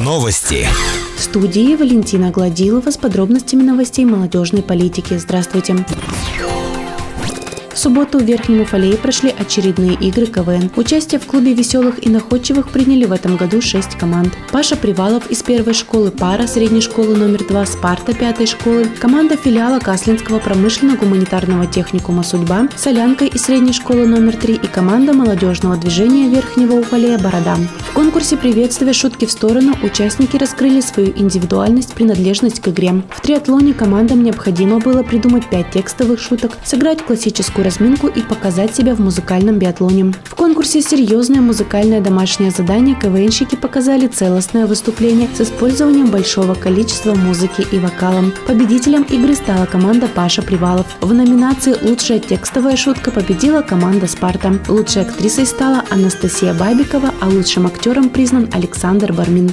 Новости. В студии Валентина Гладилова с подробностями новостей молодежной политики. Здравствуйте. В субботу в Верхнем Уфалее прошли очередные игры КВН. Участие в клубе веселых и находчивых приняли в этом году шесть команд. Паша Привалов из первой школы пара средней школы номер два Спарта пятой школы, команда филиала Каслинского промышленно-гуманитарного техникума «Судьба», Солянка из средней школы номер три и команда молодежного движения Верхнего Уфалея «Борода». В конкурсе приветствия «Шутки в сторону» участники раскрыли свою индивидуальность, принадлежность к игре. В триатлоне командам необходимо было придумать пять текстовых шуток, сыграть классическую разминку и показать себя в музыкальном биатлоне. В конкурсе «Серьезное музыкальное домашнее задание» КВНщики показали целостное выступление с использованием большого количества музыки и вокала. Победителем игры стала команда Паша Привалов. В номинации «Лучшая текстовая шутка» победила команда «Спарта». Лучшей актрисой стала Анастасия Бабикова, а лучшим актером признан Александр Бармин.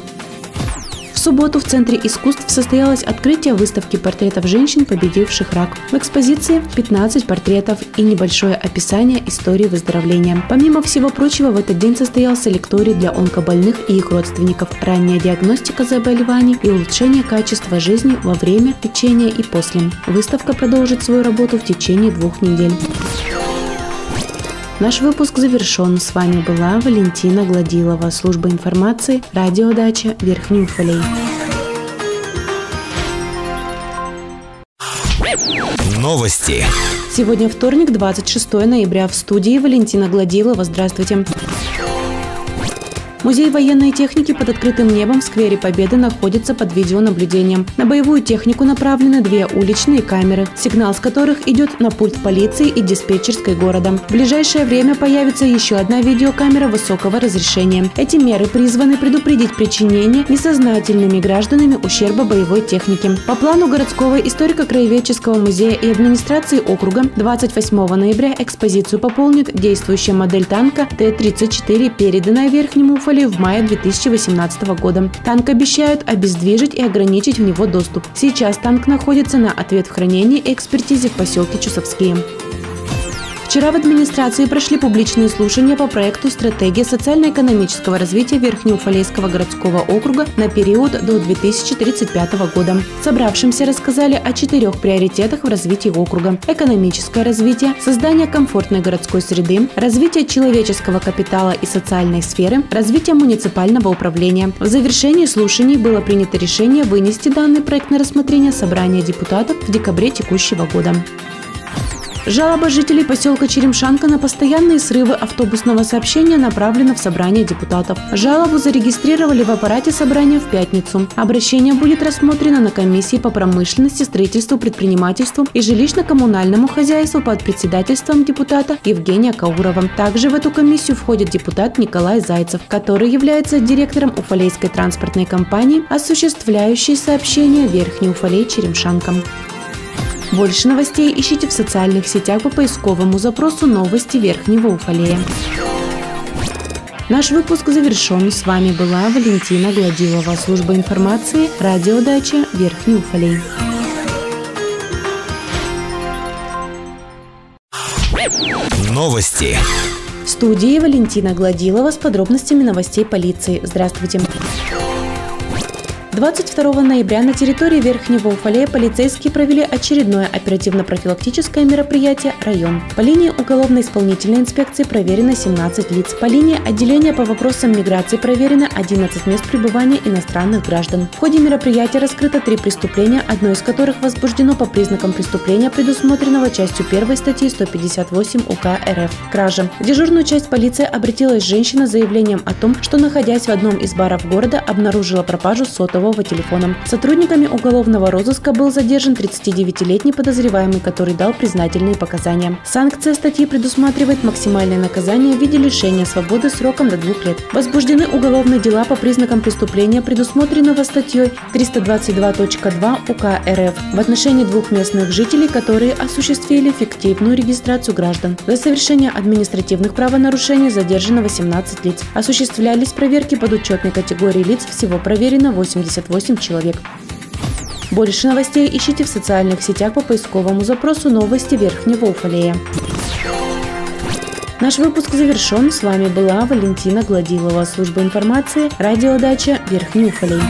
В субботу в Центре искусств состоялось открытие выставки портретов женщин, победивших рак. В экспозиции 15 портретов и небольшое описание истории выздоровления. Помимо всего прочего, в этот день состоялся лекторий для онкобольных и их родственников, ранняя диагностика заболеваний и улучшение качества жизни во время, течения и после. Выставка продолжит свою работу в течение двух недель. Наш выпуск завершен. С вами была Валентина Гладилова, служба информации, радиодача Верхний Уфалей. Новости. Сегодня вторник, 26 ноября. В студии Валентина Гладилова. Здравствуйте. Музей военной техники под открытым небом в сквере Победы находится под видеонаблюдением. На боевую технику направлены две уличные камеры, сигнал с которых идет на пульт полиции и диспетчерской города. В ближайшее время появится еще одна видеокамера высокого разрешения. Эти меры призваны предупредить причинение несознательными гражданами ущерба боевой техники. По плану городского историко-краеведческого музея и администрации округа 28 ноября экспозицию пополнит действующая модель танка Т-34, переданная Верхнему Мариуполе в мае 2018 года. Танк обещают обездвижить и ограничить в него доступ. Сейчас танк находится на ответ в хранении и экспертизе в поселке Чусовские. Вчера в администрации прошли публичные слушания по проекту «Стратегия социально-экономического развития Верхнеуфалейского городского округа на период до 2035 года». Собравшимся рассказали о четырех приоритетах в развитии округа. Экономическое развитие, создание комфортной городской среды, развитие человеческого капитала и социальной сферы, развитие муниципального управления. В завершении слушаний было принято решение вынести данный проект на рассмотрение собрания депутатов в декабре текущего года. Жалоба жителей поселка Черемшанка на постоянные срывы автобусного сообщения направлена в собрание депутатов. Жалобу зарегистрировали в аппарате собрания в пятницу. Обращение будет рассмотрено на комиссии по промышленности, строительству, предпринимательству и жилищно-коммунальному хозяйству под председательством депутата Евгения Каурова. Также в эту комиссию входит депутат Николай Зайцев, который является директором Уфалейской транспортной компании, осуществляющей сообщение Верхний Уфалей Черемшанкам. Больше новостей ищите в социальных сетях по поисковому запросу «Новости Верхнего Уфалея». Наш выпуск завершен. С вами была Валентина Гладилова, служба информации, радиодача Верхний Уфалей. Новости. В студии Валентина Гладилова с подробностями новостей полиции. Здравствуйте. 22 ноября на территории Верхнего Уфалея полицейские провели очередное оперативно-профилактическое мероприятие «Район». По линии уголовно-исполнительной инспекции проверено 17 лиц. По линии отделения по вопросам миграции проверено 11 мест пребывания иностранных граждан. В ходе мероприятия раскрыто три преступления, одно из которых возбуждено по признакам преступления, предусмотренного частью 1 статьи 158 УК РФ – кража. В дежурную часть полиции обратилась женщина с заявлением о том, что, находясь в одном из баров города, обнаружила пропажу сотового цифрового телефона. Сотрудниками уголовного розыска был задержан 39-летний подозреваемый, который дал признательные показания. Санкция статьи предусматривает максимальное наказание в виде лишения свободы сроком до двух лет. Возбуждены уголовные дела по признакам преступления, предусмотренного статьей 322.2 УК РФ в отношении двух местных жителей, которые осуществили фиктивную регистрацию граждан. За совершение административных правонарушений задержано 18 лиц. Осуществлялись проверки под учетной категории лиц, всего проверено 80 78 человек. Больше новостей ищите в социальных сетях по поисковому запросу «Новости Верхнего Уфалея». Наш выпуск завершен. С вами была Валентина Гладилова, служба информации, радиодача Верхний Уфалей.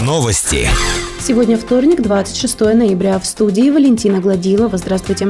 Новости. Сегодня вторник, 26 ноября. В студии Валентина Гладилова. Здравствуйте.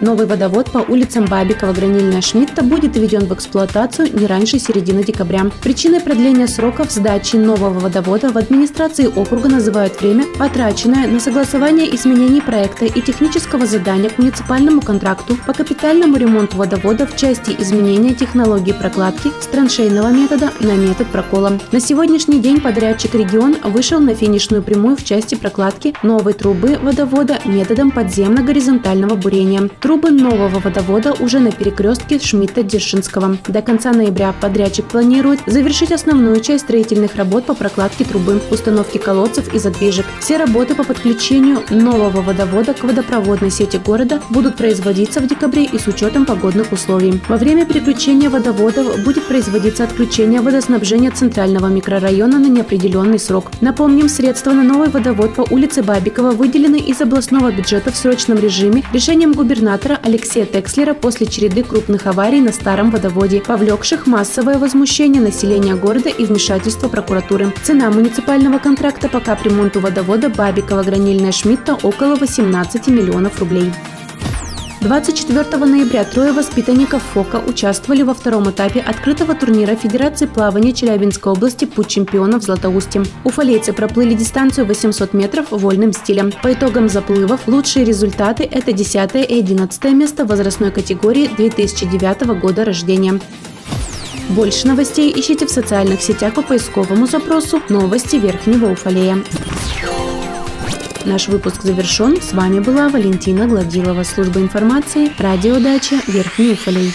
Новый водовод по улицам Бабикова, Гранильная, Шмидта будет введен в эксплуатацию не раньше середины декабря. Причиной продления сроков сдачи нового водовода в администрации округа называют время, потраченное на согласование изменений проекта и технического задания к муниципальному контракту по капитальному ремонту водовода в части изменения технологии прокладки с траншейного метода на метод прокола. На сегодняшний день подрядчик «Регион» вышел на финишную прямую в части прокладки новой трубы водовода методом подземно-горизонтального бурения. Трубы нового водовода уже на перекрестке Шмидта-Дзержинского. До конца ноября подрядчик планирует завершить основную часть строительных работ по прокладке трубы, установке колодцев и задвижек. Все работы по подключению нового водовода к водопроводной сети города будут производиться в декабре и с учетом погодных условий. Во время переключения водоводов будет производиться отключение водоснабжения центрального микрорайона на неопределенный срок. Напомним, средства на новый водовод по улице Бабикова выделены из областного бюджета в срочном режиме решением губернатора губернатора Алексея Текслера после череды крупных аварий на старом водоводе, повлекших массовое возмущение населения города и вмешательство прокуратуры. Цена муниципального контракта по капремонту водовода Бабикова-Гранильная Шмидта около 18 миллионов рублей. 24 ноября трое воспитанников ФОКа участвовали во втором этапе открытого турнира Федерации плавания Челябинской области «Путь чемпионов Златоустьем». Уфалейцы проплыли дистанцию 800 метров вольным стилем. По итогам заплывов лучшие результаты – это 10 и 11 место возрастной категории 2009 года рождения. Больше новостей ищите в социальных сетях по поисковому запросу «Новости Верхнего Уфалея». Наш выпуск завершен. С вами была Валентина Гладилова, служба информации, радиодача Верхний Уфалей.